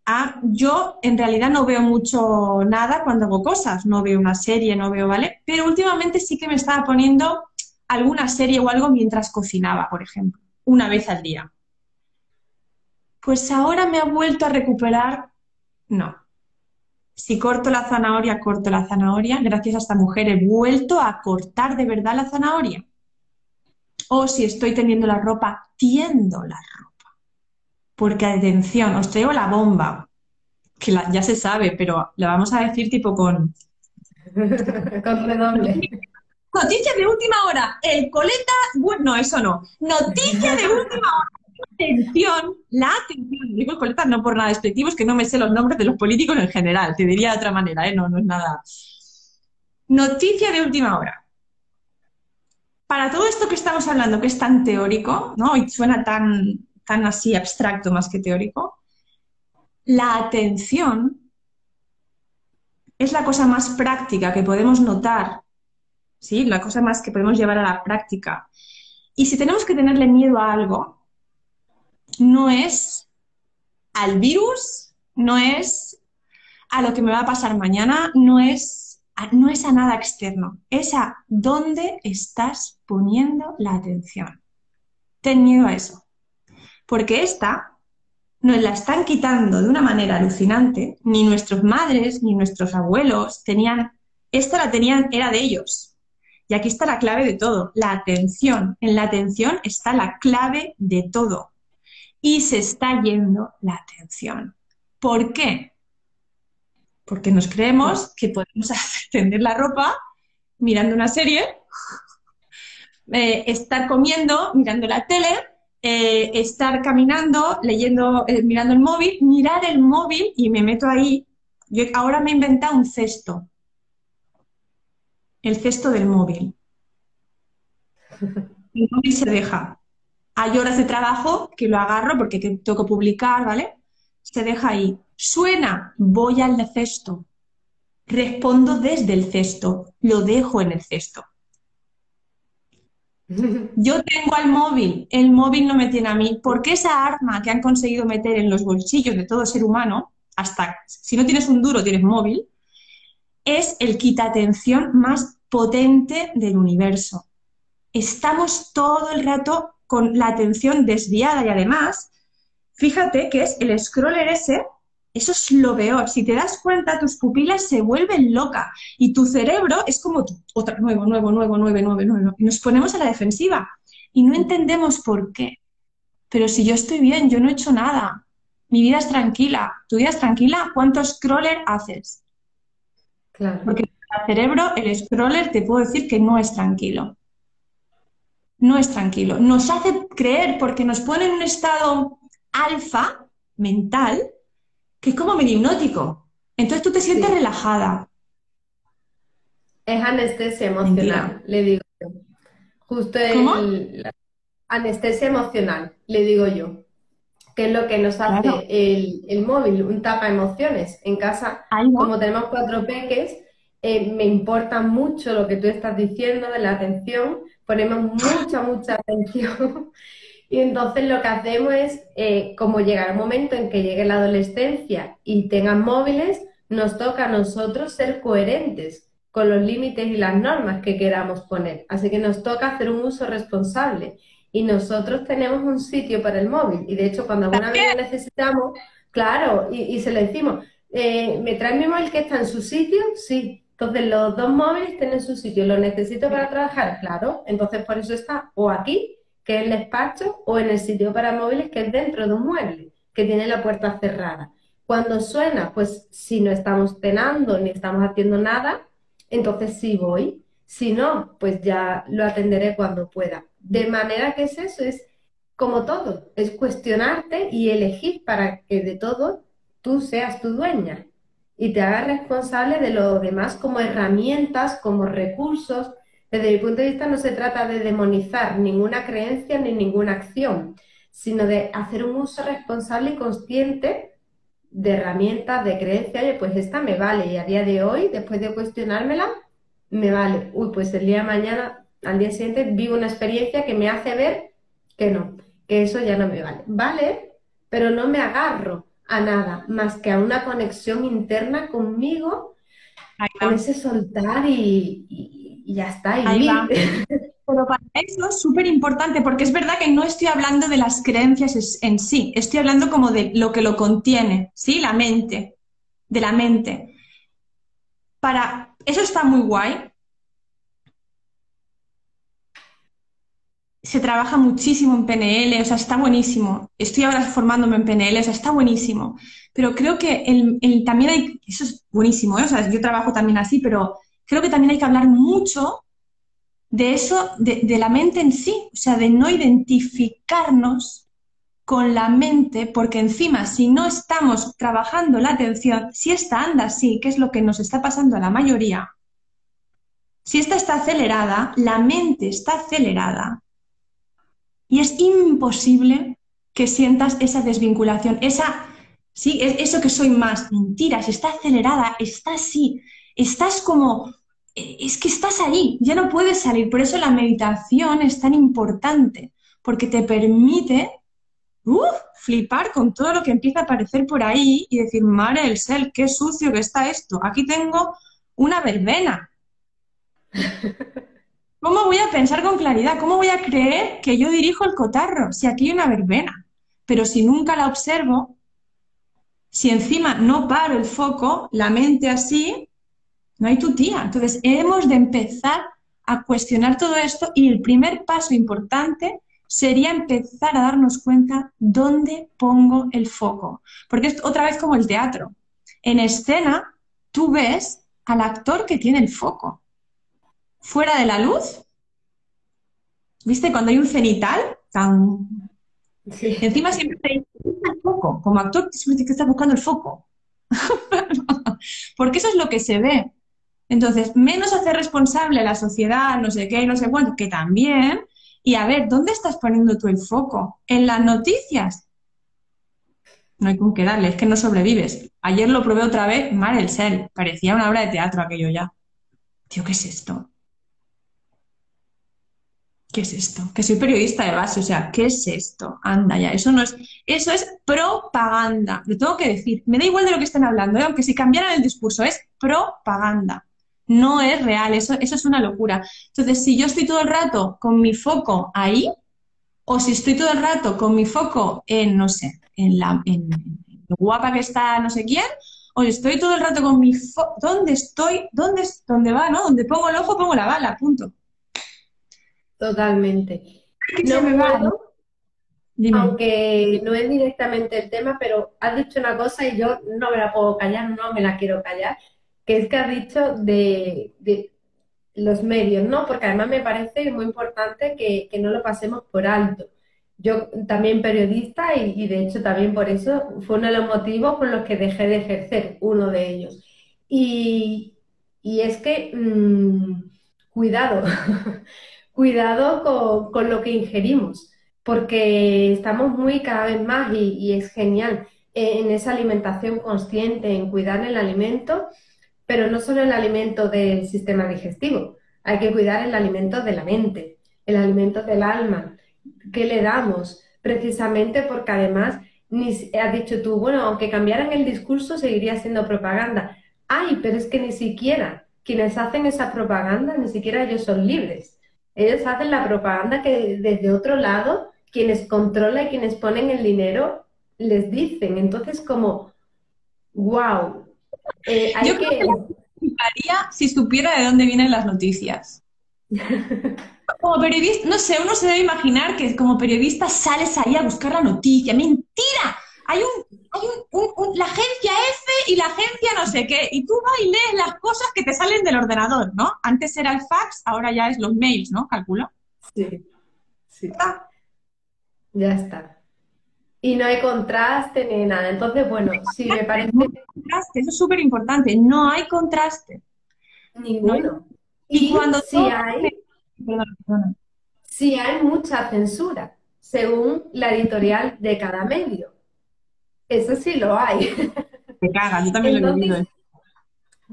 a, yo en realidad no veo mucho nada cuando hago cosas, no veo una serie, no veo, ¿vale? Pero últimamente sí que me estaba poniendo alguna serie o algo mientras cocinaba, por ejemplo, una vez al día. Pues ahora me ha vuelto a recuperar, no, si corto la zanahoria, corto la zanahoria. Gracias a esta mujer he vuelto a cortar de verdad la zanahoria. O si estoy tendiendo la ropa, tiendo la ropa. Porque atención, os traigo la bomba, que ya se sabe, pero la vamos a decir tipo con... con redoble. Noticia de última hora. El coleta... Bueno, no, eso no. Noticia de última hora atención, la atención, digo coletas no por nada despectivo, es que no me sé los nombres de los políticos en general, te diría de otra manera, ¿eh? no, no es nada. Noticia de última hora. Para todo esto que estamos hablando, que es tan teórico, ¿no? Y suena tan, tan así abstracto más que teórico, la atención es la cosa más práctica que podemos notar, ¿sí? La cosa más que podemos llevar a la práctica. Y si tenemos que tenerle miedo a algo, no es al virus, no es a lo que me va a pasar mañana, no es a, no es a nada externo, es a dónde estás poniendo la atención. Ten a eso, porque esta nos la están quitando de una manera alucinante, ni nuestras madres ni nuestros abuelos tenían, esta la tenían, era de ellos. Y aquí está la clave de todo, la atención. En la atención está la clave de todo y se está yendo la atención. ¿Por qué? Porque nos creemos que podemos tender la ropa mirando una serie, eh, estar comiendo, mirando la tele, eh, estar caminando, leyendo, eh, mirando el móvil, mirar el móvil y me meto ahí. Yo ahora me he inventado un cesto. El cesto del móvil. El móvil se deja hay horas de trabajo que lo agarro porque tengo que publicar, ¿vale? se deja ahí. Suena, voy al cesto. Respondo desde el cesto, lo dejo en el cesto. Yo tengo al móvil, el móvil no me tiene a mí, porque esa arma que han conseguido meter en los bolsillos de todo ser humano, hasta si no tienes un duro, tienes móvil, es el quita atención más potente del universo. Estamos todo el rato con la atención desviada y además, fíjate que es el scroller ese eso es lo peor. Si te das cuenta, tus pupilas se vuelven locas y tu cerebro es como otra, nuevo, nuevo, nuevo, nuevo, nuevo, nuevo. Y nos ponemos a la defensiva y no entendemos por qué. Pero si yo estoy bien, yo no he hecho nada. Mi vida es tranquila. ¿Tu vida es tranquila? ¿Cuántos scroller haces? Claro. Porque el cerebro, el scroller, te puedo decir que no es tranquilo. No es tranquilo. Nos hace creer porque nos pone en un estado alfa mental que es como medio hipnótico. Entonces tú te sientes relajada. Es anestesia emocional, le digo yo. Justo el, anestesia emocional, le digo yo. Que es lo que nos hace el, móvil, un tapa emociones. En casa, como tenemos cuatro peques, eh, me importa mucho lo que tú estás diciendo de la atención, ponemos mucha, mucha atención Y entonces lo que hacemos es, eh, como llegar el momento en que llegue la adolescencia y tengan móviles, nos toca a nosotros ser coherentes con los límites y las normas que queramos poner. Así que nos toca hacer un uso responsable. Y nosotros tenemos un sitio para el móvil. Y de hecho, cuando alguna vez lo necesitamos, claro, y, se lo decimos, eh, ¿me trae mi móvil que está en su sitio? Sí. Entonces los dos móviles tienen su sitio. ¿Lo necesito para trabajar? Claro. Entonces por eso está o aquí que es el despacho, o en el sitio para móviles, que es dentro de un mueble, que tiene la puerta cerrada. Cuando suena, pues si no estamos cenando ni estamos haciendo nada, entonces sí voy. Si no, pues ya lo atenderé cuando pueda. De manera que es eso, es como todo, es cuestionarte y elegir para que de todo tú seas tu dueña y te hagas responsable de lo demás como herramientas, como recursos, desde mi punto de vista no se trata de demonizar ninguna creencia ni ninguna acción, sino de hacer un uso responsable y consciente de herramientas, de creencias, oye, pues esta me vale y a día de hoy, después de cuestionármela, me vale. Uy, pues el día de mañana, al día siguiente, vivo una experiencia que me hace ver que no, que eso ya no me vale. Vale, pero no me agarro a nada más que a una conexión interna conmigo, con ese soltar y y ya está. Ahí Pero para eso es súper importante, porque es verdad que no estoy hablando de las creencias en sí, estoy hablando como de lo que lo contiene, ¿sí? La mente, de la mente. Para eso está muy guay. Se trabaja muchísimo en PNL, o sea, está buenísimo. Estoy ahora formándome en PNL, o sea, está buenísimo. Pero creo que el, también hay, eso es buenísimo, ¿eh? o sea, yo trabajo también así, pero creo que también hay que hablar mucho de eso, de, la mente en sí, o sea, de no identificarnos con la mente, porque encima, si no estamos trabajando la atención, si esta anda así, que es lo que nos está pasando a la mayoría, si esta está acelerada, la mente está acelerada y es imposible que sientas esa desvinculación, esa, sí, eso que soy más, mentira, si está acelerada, está así, estás como, es que estás ahí, ya no puedes salir. Por eso la meditación es tan importante, porque te permite flipar con todo lo que empieza a aparecer por ahí y decir, madre el sel, qué sucio que está esto. Aquí tengo una verbena. ¿Cómo voy a pensar con claridad? ¿Cómo voy a creer que yo dirijo el cotarro si aquí hay una verbena? Pero si nunca la observo, si encima no paro el foco, la mente así, no hay tu tía. Entonces, hemos de empezar a cuestionar todo esto y el primer paso importante sería empezar a darnos cuenta dónde pongo el foco. Porque es otra vez como el teatro. En escena, tú ves al actor que tiene el foco. Fuera de la luz, ¿viste? Cuando hay un cenital, tan... Encima siempre te el foco. Como actor, siempre que estás buscando el foco. Porque eso es lo que se ve. Entonces, menos hacer responsable a la sociedad, no sé qué, no sé cuánto, que también, y a ver, ¿dónde estás poniendo tú el foco? ¿En las noticias? no hay con qué darle, es que no sobrevives. Ayer lo probé otra vez, mal el Cell, parecía una obra de teatro aquello ya. Tío, ¿qué es esto? ¿Qué es esto? Que soy periodista de base, o sea, ¿qué es esto? Anda ya, eso no es, eso es propaganda, lo tengo que decir. Me da igual de lo que estén hablando, ¿eh? aunque si cambiaran el discurso, es propaganda. No es real, eso, eso es una locura. Entonces, si yo estoy todo el rato con mi foco ahí, o si estoy todo el rato con mi foco en, no sé, en la lo guapa que está no sé quién, o estoy todo el rato con mi foco, ¿dónde estoy? ¿Dónde, ¿Dónde va? ¿No? Donde pongo el ojo, pongo la bala, punto. Totalmente. No me aunque no es directamente el tema, pero has dicho una cosa y yo no me la puedo callar, no me la quiero callar, que es que has dicho de, los medios, ¿no? Porque además me parece muy importante que, no lo pasemos por alto. Yo también periodista y, de hecho también por eso fue uno de los motivos por los que dejé de ejercer, uno de ellos. Y, es que, mm, cuidado, cuidado con, lo que ingerimos, porque estamos muy cada vez más y, es genial en esa alimentación consciente, en cuidar el alimento, pero no solo el alimento del sistema digestivo, hay que cuidar el alimento de la mente, el alimento del alma, ¿qué le damos? Precisamente porque además, ni, has dicho tú, bueno, aunque cambiaran el discurso, seguiría siendo propaganda. Ay, pero es que ni siquiera quienes hacen esa propaganda, ni siquiera ellos son libres. Ellos hacen la propaganda que desde otro lado, quienes controlan y quienes ponen el dinero, les dicen. Entonces, como, wow. Eh, hay Yo que... haría si supiera de dónde vienen las noticias. Como periodista, no sé, uno se debe imaginar que como periodista sales ahí a buscar la noticia. ¡Mentira! Hay un, hay un, la agencia F y la agencia no sé qué, y tú vas y lees las cosas que te salen del ordenador, ¿no? Antes era el fax, ahora ya es los mails, ¿no? Calculo. Sí, sí. Ah. Ya está. Y no hay contraste ni nada. Entonces, bueno, sí me parece. No hay contraste, eso es súper importante. No hay contraste. Ninguno. Y, cuando sí hay. Sí hay mucha censura, según la editorial de cada medio. Eso sí lo hay. Me caga, yo también lo he vivido.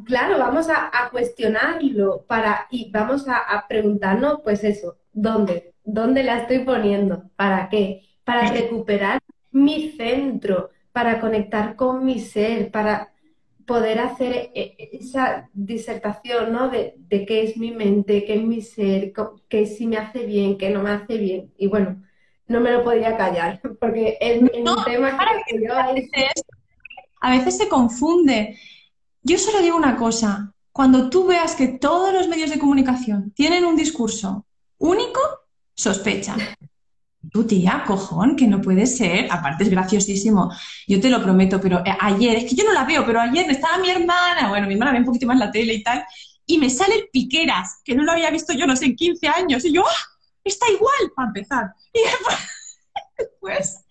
Claro, vamos a, cuestionarlo para, y vamos a, preguntarnos, pues eso, ¿dónde? ¿Dónde la estoy poniendo? ¿Para qué? Para recuperar mi centro, para conectar con mi ser, para poder hacer e, e, esa disertación, ¿no? De, qué es mi mente, qué es mi ser, qué si me hace bien, qué no me hace bien. Y bueno, no me lo podía callar, porque el, tema que yo a veces, a veces se confunde. Yo solo digo una cosa, cuando tú veas que todos los medios de comunicación tienen un discurso único, sospecha. Tú, tía, cojón, que no puede ser. Aparte es graciosísimo. Yo te lo prometo, pero eh, ayer, es que yo no la veo, pero ayer estaba mi hermana, bueno, mi hermana ve un poquito más la tele y tal, y me sale Piqueras, que no lo había visto yo, no sé, en 15 años. Y yo, ¡ah! Está igual para empezar. Y después,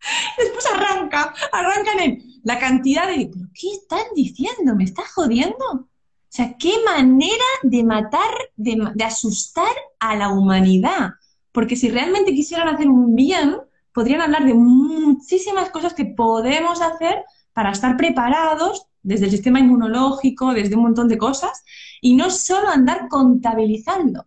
después, arranca, arrancan en la cantidad de... qué están diciendo? ¿Me está jodiendo? O sea, qué manera de matar, de asustar a la humanidad. Porque si realmente quisieran hacer un bien, podrían hablar de muchísimas cosas que podemos hacer para estar preparados desde el sistema inmunológico, desde un montón de cosas, y no solo andar contabilizando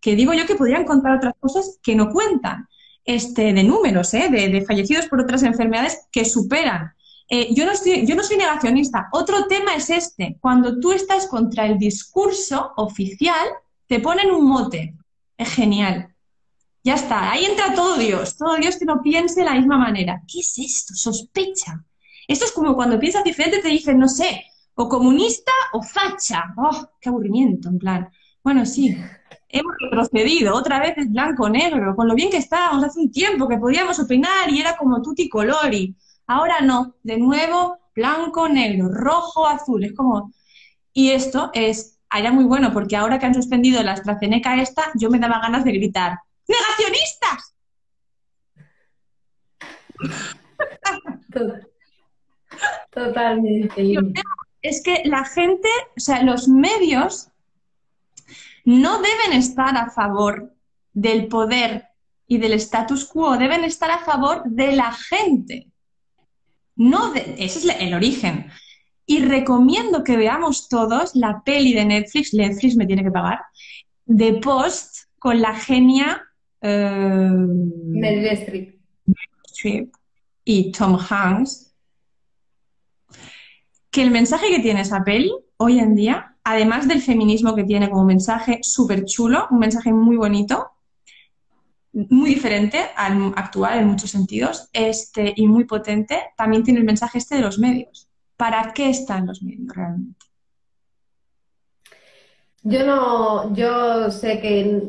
que digo yo que podrían contar otras cosas que no cuentan, este, de números, ¿eh? de, fallecidos por otras enfermedades que superan. Eh, yo, no estoy, yo no soy negacionista. Otro tema es este. Cuando tú estás contra el discurso oficial, te ponen un mote. Es genial. Ya está. Ahí entra todo Dios. Todo Dios que no piense de la misma manera. ¿Qué es esto? Sospecha. Esto es como cuando piensas diferente te dicen, no sé, o comunista o facha. ¡Oh, qué aburrimiento! En plan, bueno, sí, hemos retrocedido, otra vez es blanco-negro, con lo bien que estábamos hace un tiempo, que podíamos opinar y era como tutti colori. Ahora no, de nuevo, blanco-negro, rojo-azul, es como... Y esto es, era muy bueno, porque ahora que han suspendido la AstraZeneca esta, yo me daba ganas de gritar, ¡negacionistas! Totalmente. Es que la gente, o sea, los medios no deben estar a favor del poder y del status quo, deben estar a favor de la gente. No, ese es el origen. Y recomiendo que veamos todos la peli de Netflix, Netflix me tiene que pagar, de Post con la genia eh, Meryl Streep y Tom Hanks. Que el mensaje que tiene esa peli hoy en día, además del feminismo que tiene como mensaje súper chulo, un mensaje muy bonito, muy diferente al actual en muchos sentidos, este, y muy potente, también tiene el mensaje este de los medios. ¿Para qué están los medios realmente? Yo no, yo sé que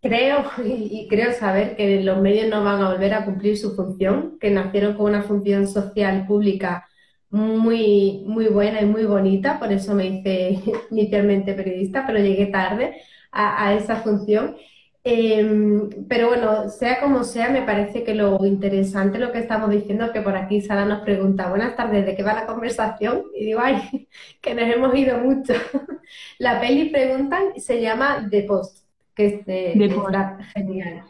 creo y creo saber que los medios no van a volver a cumplir su función, que nacieron con una función social pública muy, muy buena y muy bonita, por eso me hice inicialmente periodista, pero llegué tarde a, a esa función. Em, pero bueno, sea como sea, me parece que lo interesante lo que estamos diciendo, que por aquí Sara nos pregunta, buenas tardes, ¿de qué va la conversación? Y digo, ay, que nos hemos ido mucho. la peli preguntan, se llama The Post, que es de, genial.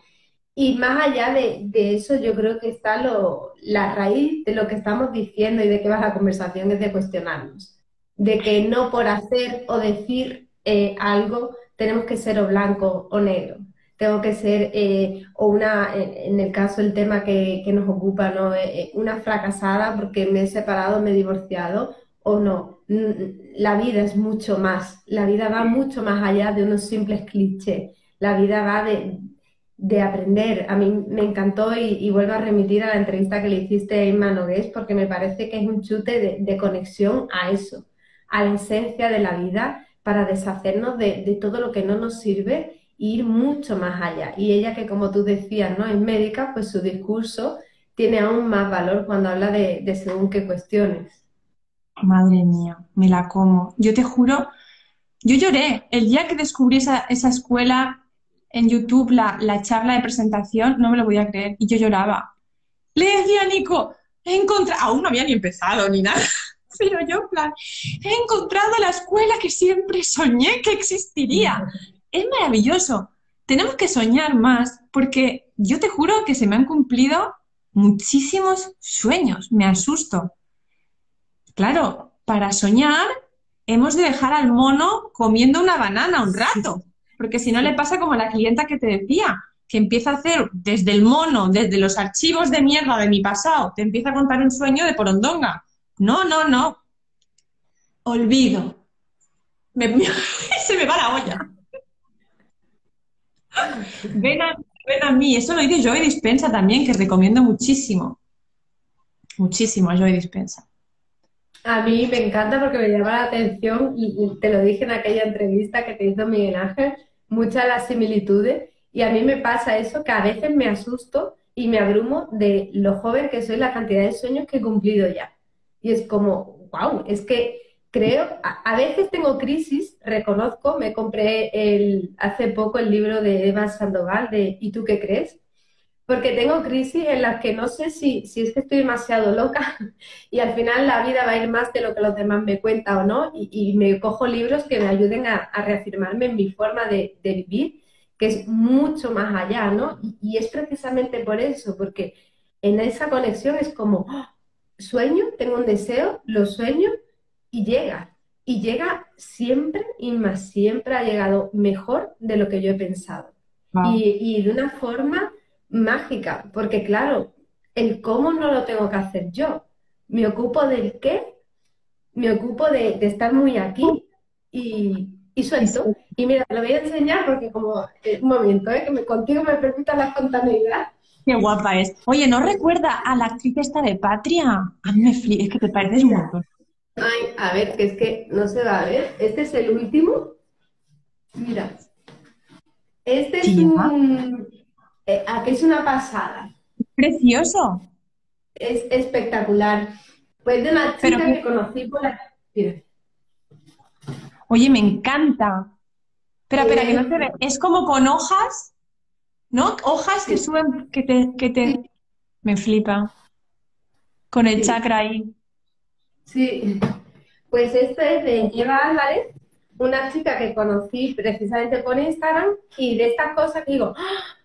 Y más allá de, eso, yo creo que está lo, la raíz de lo que estamos diciendo y de qué va la conversación es de cuestionarnos. De que no por hacer o decir eh, algo tenemos que ser o blanco o negro tengo que ser, eh, o una, en el caso el tema que, nos ocupa, ¿no? Eh, eh, una fracasada porque me he separado, me he divorciado, o no. La vida es mucho más, la vida va mucho más allá de unos simples clichés, la vida va de, aprender. A mí me encantó y, vuelvo a remitir a la entrevista que le hiciste a Inma porque me parece que es un chute de, de conexión a eso, a la esencia de la vida para deshacernos de, de todo lo que no nos sirve ir mucho más allá. Y ella que como tú decías, ¿no? Es médica, pues su discurso tiene aún más valor cuando habla de, según qué cuestiones. Madre mía, me la como. Yo te juro, yo lloré el día que descubrí esa, esa escuela en YouTube, la, la, charla de presentación, no me lo voy a creer, y yo lloraba. Le decía a Nico, he encontrado, aún no había ni empezado ni nada, pero yo, plan, he encontrado la escuela que siempre soñé que existiría es maravilloso. Tenemos que soñar más porque yo te juro que se me han cumplido muchísimos sueños. Me asusto. Claro, para soñar hemos de dejar al mono comiendo una banana un rato, porque si no le pasa como a la clienta que te decía, que empieza a hacer desde el mono, desde los archivos de mierda de mi pasado, te empieza a contar un sueño de porondonga. No, no, no. Olvido. se me va la olla. Ven a, mí, eso lo dice Joy Dispensa también, que recomiendo muchísimo. Muchísimo a Joy Dispensa. A mí me encanta porque me llama la atención, y te lo dije en aquella entrevista que te hizo Miguel Ángel, muchas las similitudes. Y a mí me pasa eso, que a veces me asusto y me abrumo de lo joven que soy, la cantidad de sueños que he cumplido ya. Y es como, wow, es que creo, a, veces tengo crisis, reconozco, me compré el, hace poco el libro de Eva Sandoval de ¿Y tú qué crees? Porque tengo crisis en las que no sé si, si es que estoy demasiado loca y al final la vida va a ir más de lo que los demás me cuentan o no y, me cojo libros que me ayuden a, reafirmarme en mi forma de, vivir, que es mucho más allá, ¿no? Y, es precisamente por eso, porque en esa conexión es como, ¡oh! sueño, tengo un deseo, lo sueño y llega. Y llega siempre y más siempre ha llegado mejor de lo que yo he pensado. Y, de una forma mágica, porque claro, el cómo no lo tengo que hacer yo. Me ocupo del qué, me ocupo de, estar muy aquí y, y suelto. Y mira, te lo voy a enseñar porque como, eh, un momento, ¿eh? que me, contigo me permita la espontaneidad. Qué guapa es. Oye, ¿no recuerda a la actriz esta de Patria? A mí me es que te pareces un montón. Ay, a ver, que es que no se va a ver. Este es el último. Mira. Este es un. Eh, aquí es una pasada. Precioso. Es espectacular. Pues de una chica que... conocí por la. Oye, me encanta. Espera, espera, que no se ve. Es como con hojas, ¿no? Hojas que suben, que te, que te. Me flipa. Con el chakra ahí. Sí, pues esto es de Eva Álvarez, una chica que conocí precisamente por Instagram y de estas cosas digo, ¡Ah!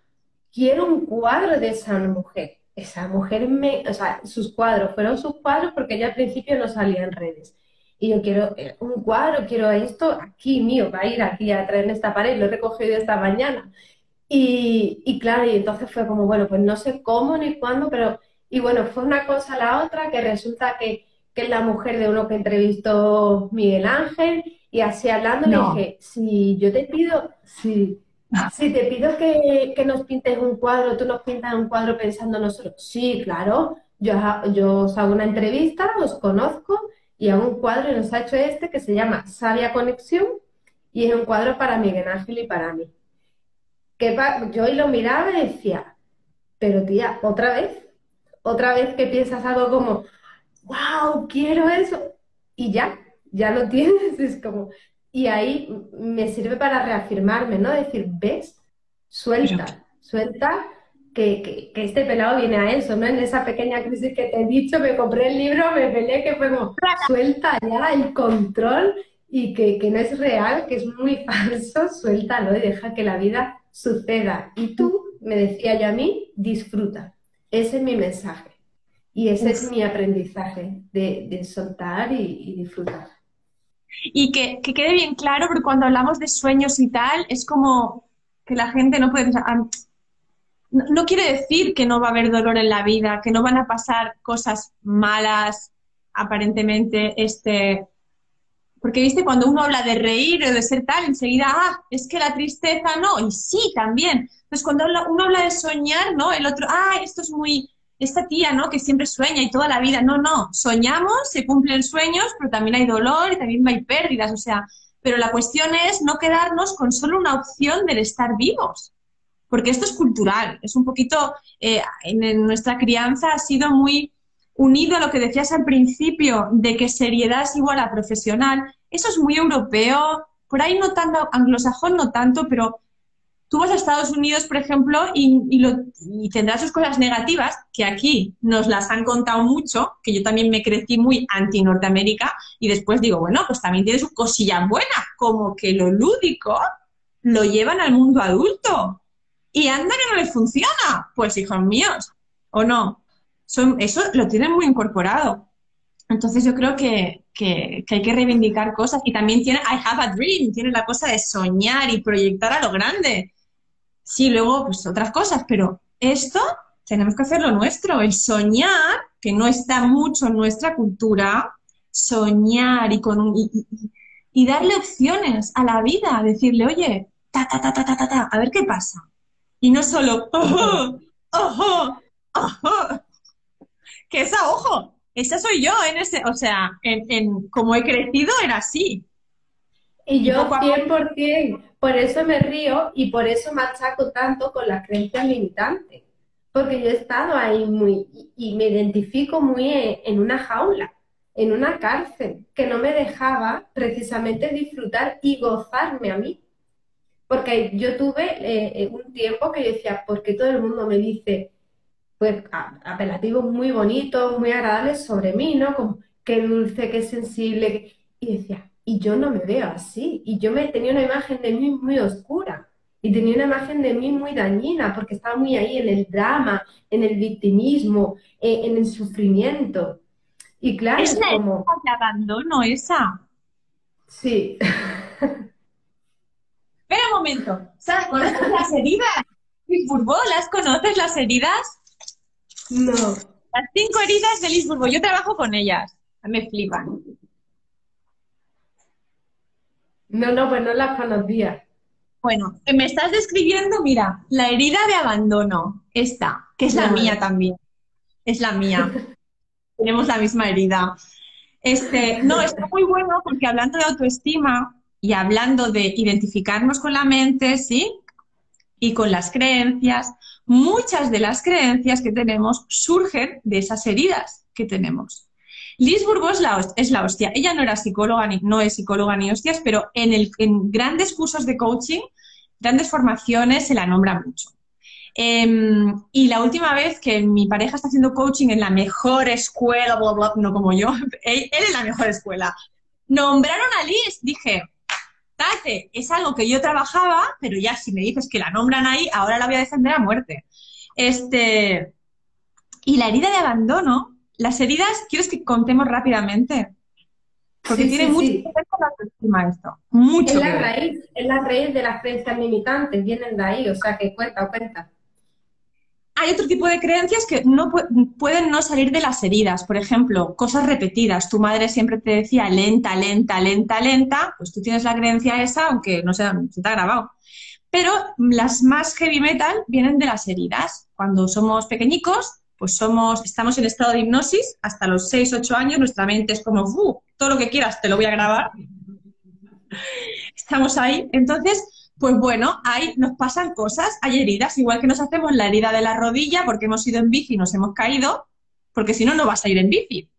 Quiero un cuadro de esa mujer. esa mujer me, o sea, sus cuadros fueron sus cuadros porque ella al principio no salía en redes. Y yo quiero eh, un cuadro, quiero esto aquí mío, va a ir aquí a traer en esta pared, lo he recogido esta mañana. Y, y claro, y entonces fue como, bueno, pues no sé cómo ni cuándo, pero, y bueno, fue una cosa a la otra que resulta que, que es la mujer de uno que entrevistó Miguel Ángel, y así hablando le dije, si yo te pido, si, si te pido que, que, nos pintes un cuadro, tú nos pintas un cuadro pensando nosotros, sí, claro, yo, yo os hago una entrevista, os conozco y hago un cuadro y nos ha hecho este que se llama Sabia Conexión y es un cuadro para Miguel Ángel y para mí. Que yo hoy lo miraba y decía, pero tía, otra vez, otra vez que piensas algo como, wow, quiero eso, y ya, ya lo tienes, es como, y ahí me sirve para reafirmarme, ¿no? Decir, ves, suelta, suelta, que, que, este pelado viene a eso, ¿no? En esa pequeña crisis que te he dicho, me compré el libro, me peleé, que fue como, suelta ya el control y que, que no es real, que es muy falso, suéltalo y deja que la vida suceda. Y tú, me decía yo a mí, disfruta. Ese es mi mensaje. Y ese es mi aprendizaje de, soltar y, disfrutar. Y que, quede bien claro, porque cuando hablamos de sueños y tal, es como que la gente no puede pensar, ah, no, no, quiere decir que no va a haber dolor en la vida, que no van a pasar cosas malas, aparentemente, este, porque, viste, cuando uno habla de reír o de ser tal, enseguida, ah, es que la tristeza no, y sí, también. Entonces, cuando uno habla de soñar, ¿no? El otro, ah, esto es muy, esta tía, ¿no? Que siempre sueña y toda la vida. No, no, soñamos, se cumplen sueños, pero también hay dolor y también hay pérdidas, o sea, pero la cuestión es no quedarnos con solo una opción del estar vivos, porque esto es cultural, es un poquito, eh, en nuestra crianza ha sido muy unido a lo que decías al principio de que seriedad es igual a profesional, eso es muy europeo, por ahí no tanto, anglosajón no tanto, pero tú vas a Estados Unidos, por ejemplo, y, lo, y, tendrás sus cosas negativas, que aquí nos las han contado mucho, que yo también me crecí muy anti-Norteamérica, y después digo, bueno, pues también tiene su cosilla buena, como que lo lúdico lo llevan al mundo adulto. Y anda que no les funciona. Pues hijos míos, ¿o no? eso lo tienen muy incorporado. Entonces yo creo que, hay que reivindicar cosas y también tiene I have a dream, tiene la cosa de soñar y proyectar a lo grande. Sí, luego pues otras cosas, pero esto tenemos que hacerlo nuestro, el soñar, que no está mucho en nuestra cultura, soñar y, con y, darle opciones a la vida, decirle, oye, ta, ta, ta, ta, ta, ta, a ver qué pasa. Y no solo, ojo, ojo, ojo, que esa, ojo, esa soy yo en ese, o sea, en, como he crecido era así. Y yo 100%, por eso me río y por eso machaco tanto con las creencias limitantes. Porque yo he estado ahí muy, y me identifico muy en una jaula, en una cárcel, que no me dejaba precisamente disfrutar y gozarme a mí. Porque yo tuve eh, un tiempo que decía, porque todo el mundo me dice, pues apelativos muy bonitos, muy agradables sobre mí, ¿no? Como qué dulce, qué sensible. Y decía, y yo no me veo así. Y yo me tenía una imagen de mí muy oscura. Y tenía una imagen de mí muy dañina, porque estaba muy ahí en el drama, en el victimismo, eh, en, el sufrimiento. Y claro, es, como... de abandono esa. Sí. Espera un momento. ¿Conoces las heridas? ¿Las conoces las heridas? No. Las cinco heridas de Lisburgo, yo trabajo con ellas. Me flipan. No, no, pues no las conocía. Bueno, me estás describiendo, mira, la herida de abandono, esta, que es la mía también. Es la mía. Tenemos la misma herida. Este, no, está muy bueno porque hablando de autoestima y hablando de identificarnos con la mente, ¿sí? Y con las creencias, muchas de las creencias que tenemos surgen de esas heridas que tenemos. Liz Burgos es la, hostia. Ella no era psicóloga, ni, no es psicóloga ni hostias, pero en, grandes cursos de coaching, grandes formaciones, se la nombra mucho. Em, y la última vez que mi pareja está haciendo coaching en la mejor escuela, no como yo, él, él en la mejor escuela, nombraron a Liz, dije, Tate, es algo que yo trabajaba, pero ya si me dices que la nombran ahí, ahora la voy a defender a muerte. Este, Y la herida de abandono, las heridas, ¿quieres que contemos rápidamente? Porque tiene mucho que ver con la autoestima esto. Mucho. Es la, raíz, es la raíz de las creencias limitantes, vienen de ahí, o sea que cuenta, cuenta. Hay otro tipo de creencias que no pueden no salir de las heridas. Por ejemplo, cosas repetidas. Tu madre siempre te decía lenta, lenta, lenta, lenta. Pues tú tienes la creencia esa, aunque no se, se te ha grabado. Pero las más heavy metal vienen de las heridas. Cuando somos pequeñicos, pues somos, estamos en estado de hipnosis hasta los 6, 8 años, nuestra mente es como, todo lo que quieras te lo voy a grabar. Estamos ahí. Entonces, pues bueno, ahí nos pasan cosas, hay heridas, igual que nos hacemos la herida de la rodilla porque hemos ido en bici y nos hemos caído, porque si no, no vas a ir en bici.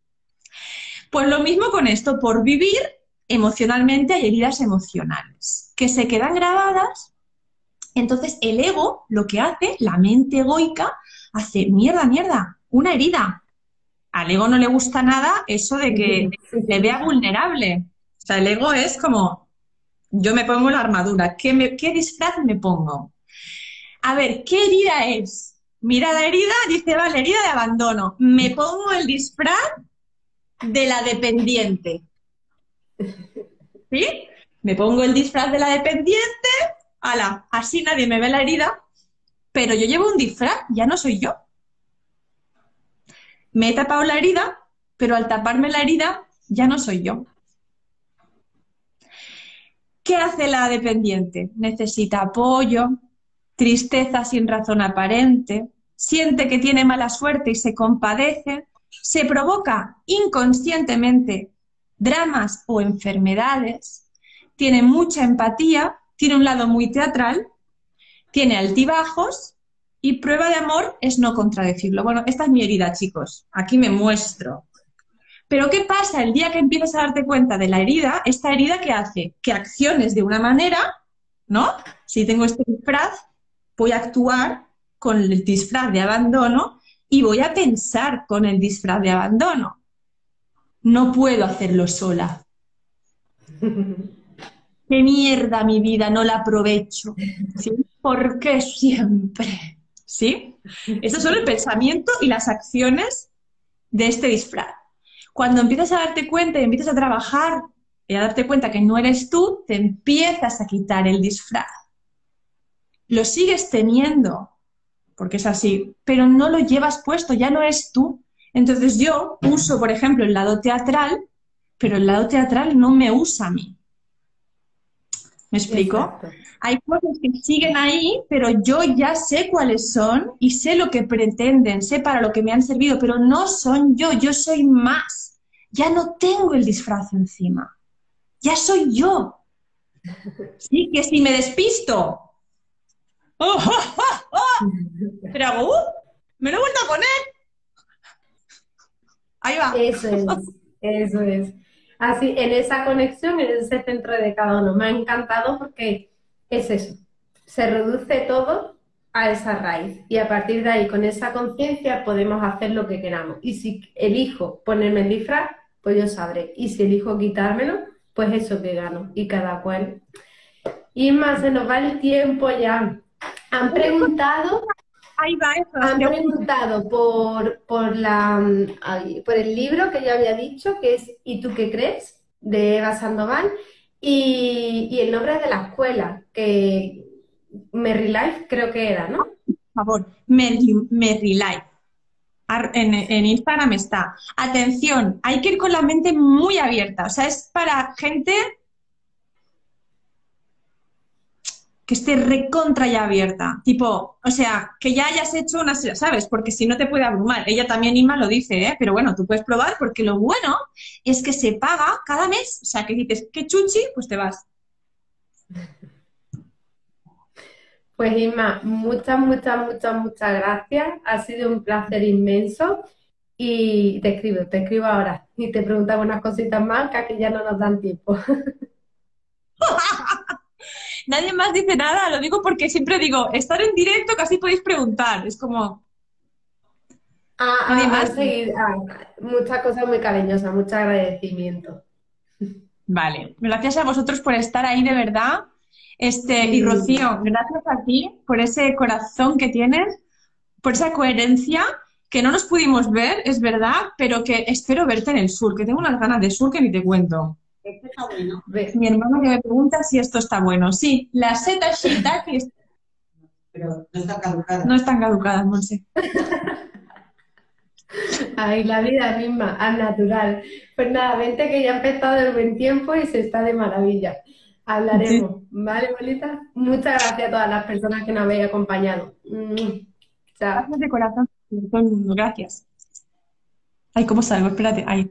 Pues lo mismo con esto, por vivir emocionalmente hay heridas emocionales que se quedan grabadas. Entonces, el ego lo que hace, la mente egoica, hace mierda, mierda, una herida. Al ego no le gusta nada eso de que le vea vulnerable. O sea, el ego es como, yo me pongo la armadura, ¿qué, qué disfraz me pongo? A ver, ¿qué herida es? Mira la herida, dice, vale, herida de abandono. Me pongo el disfraz de la dependiente. ¿Sí? Me pongo el disfraz de la dependiente, ala, así nadie me ve la herida, pero yo llevo un disfraz, ya no soy yo. Me he tapado la herida, pero al taparme la herida ya no soy yo. ¿Qué hace la dependiente? Necesita apoyo, tristeza sin razón aparente, siente que tiene mala suerte y se compadece, se provoca inconscientemente dramas o enfermedades, tiene mucha empatía, tiene un lado muy teatral tiene altibajos y prueba de amor es no contradecirlo. Bueno, esta es mi herida, chicos. Aquí me muestro. Pero ¿qué pasa el día que empiezas a darte cuenta de la herida? Esta herida que hace que acciones de una manera, ¿no? Si tengo este disfraz, voy a actuar con el disfraz de abandono y voy a pensar con el disfraz de abandono. No puedo hacerlo sola. qué mierda mi vida, no la aprovecho. ¿Sí? ¿Por qué siempre? ¿Sí? Esos son el pensamiento y las acciones de este disfraz. Cuando empiezas a darte cuenta y empiezas a trabajar y a darte cuenta que no eres tú, te empiezas a quitar el disfraz. Lo sigues teniendo, porque es así, pero no lo llevas puesto, ya no eres tú. Entonces yo uso, por ejemplo, el lado teatral, pero el lado teatral no me usa a mí. ¿Me explico? Hay cosas que siguen ahí, pero yo ya sé cuáles son y sé lo que pretenden, sé para lo que me han servido, pero no son yo, yo soy más. Ya no tengo el disfraz encima. Ya soy yo. Sí, que si me despisto. ¡Oh, Pero hago, uh, me lo he vuelto a poner. Ahí va. Eso es, eso es así en esa conexión, en ese centro de cada uno. Me ha encantado porque es eso, se reduce todo a esa raíz y a partir de ahí, con esa conciencia, podemos hacer lo que queramos. Y si elijo ponerme el disfraz, pues yo sabré. Y si elijo quitármelo, pues eso que gano. Y cada cual. Y más, se nos va el tiempo ya. Han preguntado Ahí va Han preguntado por, por, la, por el libro que yo había dicho, que es ¿Y tú qué crees? de Eva Sandoval, y, el nombre de la escuela, que Merry Life creo que era, ¿no? Por favor, Merry, Life. En, en, Instagram está. Atención, hay que ir con la mente muy abierta. O sea, es para gente que esté recontra ya abierta. Tipo, o sea, que ya hayas hecho una, ¿sabes? Porque si no te puede abrumar. Ella también, Inma, lo dice, ¿eh? Pero bueno, tú puedes probar porque lo bueno es que se paga cada mes. O sea, que dices, qué chuchi, pues te vas. Pues Inma, muchas, muchas, muchas, muchas gracias. Ha sido un placer inmenso. Y te escribo, te escribo ahora. Y te preguntaba unas cositas más que aquí ya no nos dan tiempo. nadie más dice nada, lo digo porque siempre digo, estar en directo casi podéis preguntar, es como... Ah, ah, más. Ah, muchas cosas muy cariñosas, mucho agradecimiento. Vale, gracias a vosotros por estar ahí de verdad. Este, y Rocío, gracias a ti por ese corazón que tienes, por esa coherencia que no nos pudimos ver, es verdad, pero que espero verte en el sur, que tengo unas ganas de sur que ni te cuento. Este está bueno. Mi hermano que me pregunta si esto está bueno. Sí, las setas shiitake Pero no está caducada. no están caducadas, Monse. Ay, la vida misma, al natural. Pues nada, vente que ya ha empezado el buen tiempo y se está de maravilla. Hablaremos, ¿vale, bolita? Muchas gracias a todas las personas que nos habéis acompañado. Mm, Chao. Gracias de corazón a todo el mundo, gracias. Ay, ¿cómo salgo? Espérate, ay.